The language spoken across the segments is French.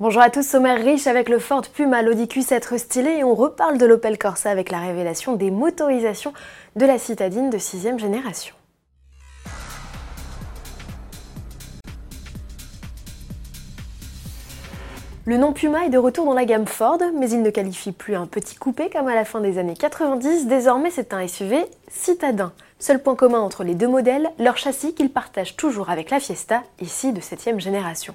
Bonjour à tous, sommaire riche avec le Ford Puma, l'Audi Q7 stylé et on reparle de l'Opel Corsa avec la révélation des motorisations de la citadine de 6ème génération. Le nom Puma est de retour dans la gamme Ford, mais il ne qualifie plus un petit coupé comme à la fin des années 90, désormais c'est un SUV citadin. Seul point commun entre les deux modèles, leur châssis qu'ils partagent toujours avec la Fiesta, ici de 7ème génération.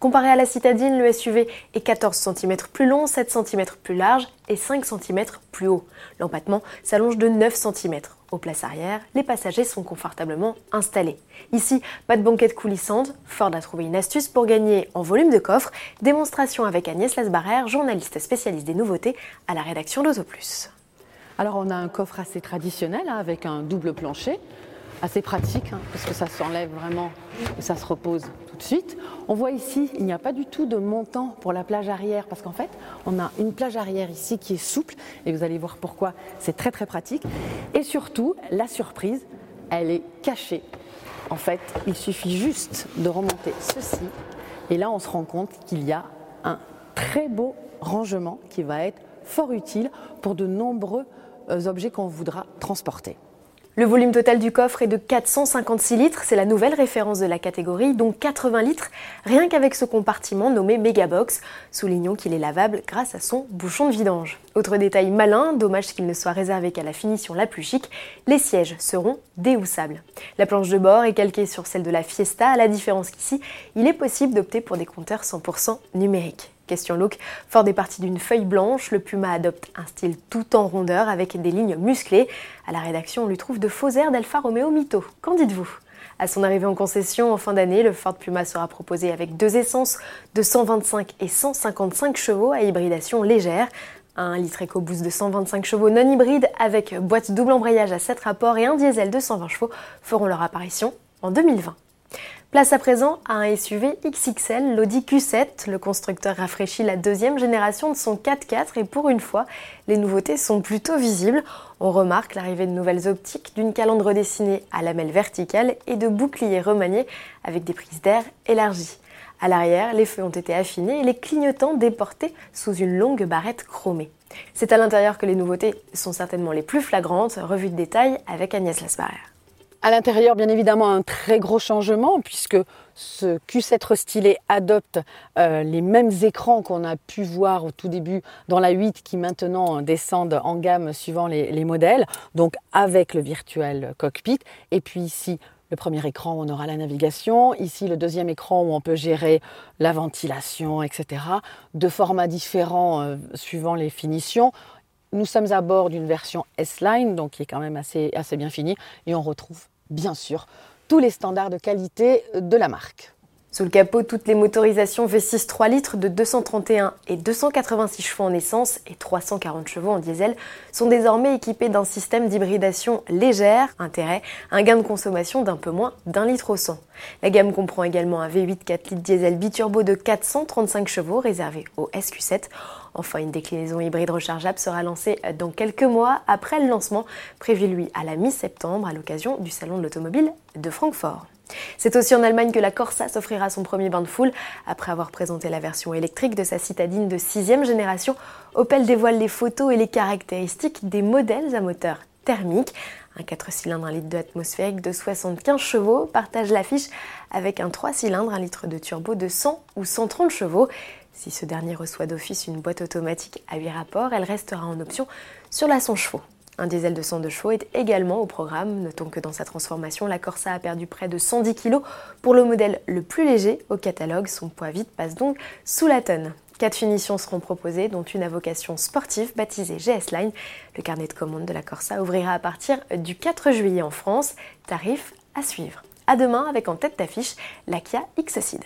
Comparé à la citadine, le SUV est 14 cm plus long, 7 cm plus large et 5 cm plus haut. L'empattement s'allonge de 9 cm. Aux places arrière, les passagers sont confortablement installés. Ici, pas de banquette coulissante, Ford a trouvé une astuce pour gagner en volume de coffre. Démonstration avec Agnès Lasbarère, journaliste spécialiste des nouveautés à la rédaction d'Autoplus. Alors on a un coffre assez traditionnel hein, avec un double plancher assez pratique, hein, parce que ça s'enlève vraiment et ça se repose tout de suite. On voit ici, il n'y a pas du tout de montant pour la plage arrière, parce qu'en fait, on a une plage arrière ici qui est souple, et vous allez voir pourquoi c'est très très pratique. Et surtout, la surprise, elle est cachée. En fait, il suffit juste de remonter ceci, et là on se rend compte qu'il y a un très beau rangement qui va être fort utile pour de nombreux euh, objets qu'on voudra transporter. Le volume total du coffre est de 456 litres, c'est la nouvelle référence de la catégorie, dont 80 litres rien qu'avec ce compartiment nommé Megabox. Soulignons qu'il est lavable grâce à son bouchon de vidange. Autre détail malin, dommage qu'il ne soit réservé qu'à la finition la plus chic, les sièges seront déhoussables. La planche de bord est calquée sur celle de la Fiesta, à la différence qu'ici, il est possible d'opter pour des compteurs 100% numériques. Question look, fort des parties d'une feuille blanche, le Puma adopte un style tout en rondeur avec des lignes musclées. À la rédaction, on lui trouve de faux airs d'Alfa Romeo Mito. Qu'en dites-vous? À son arrivée en concession en fin d'année, le Ford Puma sera proposé avec deux essences de 125 et 155 chevaux à hybridation légère. Un litre EcoBoost de 125 chevaux non hybride avec boîte double embrayage à 7 rapports et un diesel de 120 chevaux feront leur apparition en 2020. Place à présent à un SUV XXL, l'Audi Q7. Le constructeur rafraîchit la deuxième génération de son 4x4 et pour une fois, les nouveautés sont plutôt visibles. On remarque l'arrivée de nouvelles optiques, d'une calandre redessinée à lamelle verticale et de boucliers remaniés avec des prises d'air élargies. À l'arrière, les feux ont été affinés et les clignotants déportés sous une longue barrette chromée. C'est à l'intérieur que les nouveautés sont certainement les plus flagrantes. Revue de détail avec Agnès Lasbarère. À l'intérieur, bien évidemment, un très gros changement puisque ce Q7 restylé adopte euh, les mêmes écrans qu'on a pu voir au tout début dans la 8 qui maintenant descendent en gamme suivant les, modèles, donc avec le virtuel cockpit. Et puis ici, le premier écran où on aura la navigation, ici le deuxième écran où on peut gérer la ventilation, etc. De formats différents euh, suivant les finitions. Nous sommes à bord d'une version S-Line, donc qui est quand même assez, assez bien finie, et on retrouve bien sûr, tous les standards de qualité de la marque. Sous le capot, toutes les motorisations V6 3 litres de 231 et 286 chevaux en essence et 340 chevaux en diesel sont désormais équipées d'un système d'hybridation légère, intérêt, un gain de consommation d'un peu moins d'un litre au 100. La gamme comprend également un V8 4 litres diesel biturbo de 435 chevaux réservé au SQ7. Enfin, une déclinaison hybride rechargeable sera lancée dans quelques mois après le lancement prévu lui à la mi-septembre à l'occasion du Salon de l'automobile de Francfort. C'est aussi en Allemagne que la Corsa s'offrira son premier bain de foule. Après avoir présenté la version électrique de sa citadine de 6 génération, Opel dévoile les photos et les caractéristiques des modèles à moteur thermique. Un 4 cylindres 1 litre de atmosphérique de 75 chevaux partage l'affiche avec un 3 cylindres 1 litre de turbo de 100 ou 130 chevaux. Si ce dernier reçoit d'office une boîte automatique à 8 rapports, elle restera en option sur la 100 chevaux. Un diesel de 102 chevaux est également au programme. Notons que dans sa transformation, la Corsa a perdu près de 110 kg pour le modèle le plus léger au catalogue. Son poids vide passe donc sous la tonne. Quatre finitions seront proposées, dont une à vocation sportive baptisée GS Line. Le carnet de commande de la Corsa ouvrira à partir du 4 juillet en France. Tarif à suivre. À demain avec en tête d'affiche la Kia X-Seed.